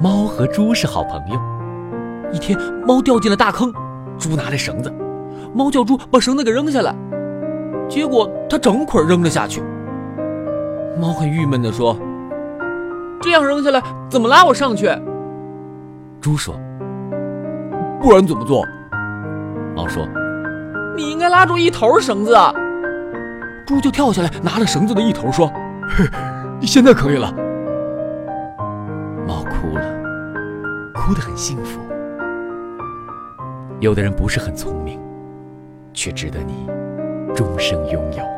猫和猪是好朋友。一天，猫掉进了大坑，猪拿着绳子，猫叫猪把绳子给扔下来，结果它整捆扔了下去。猫很郁闷地说：“这样扔下来，怎么拉我上去？”猪说：“不然怎么做？”猫说：“你应该拉住一头绳子。”猪就跳下来，拿了绳子的一头，说：“ 嘿现在可以了。”哭了，哭得很幸福。有的人不是很聪明，却值得你终生拥有。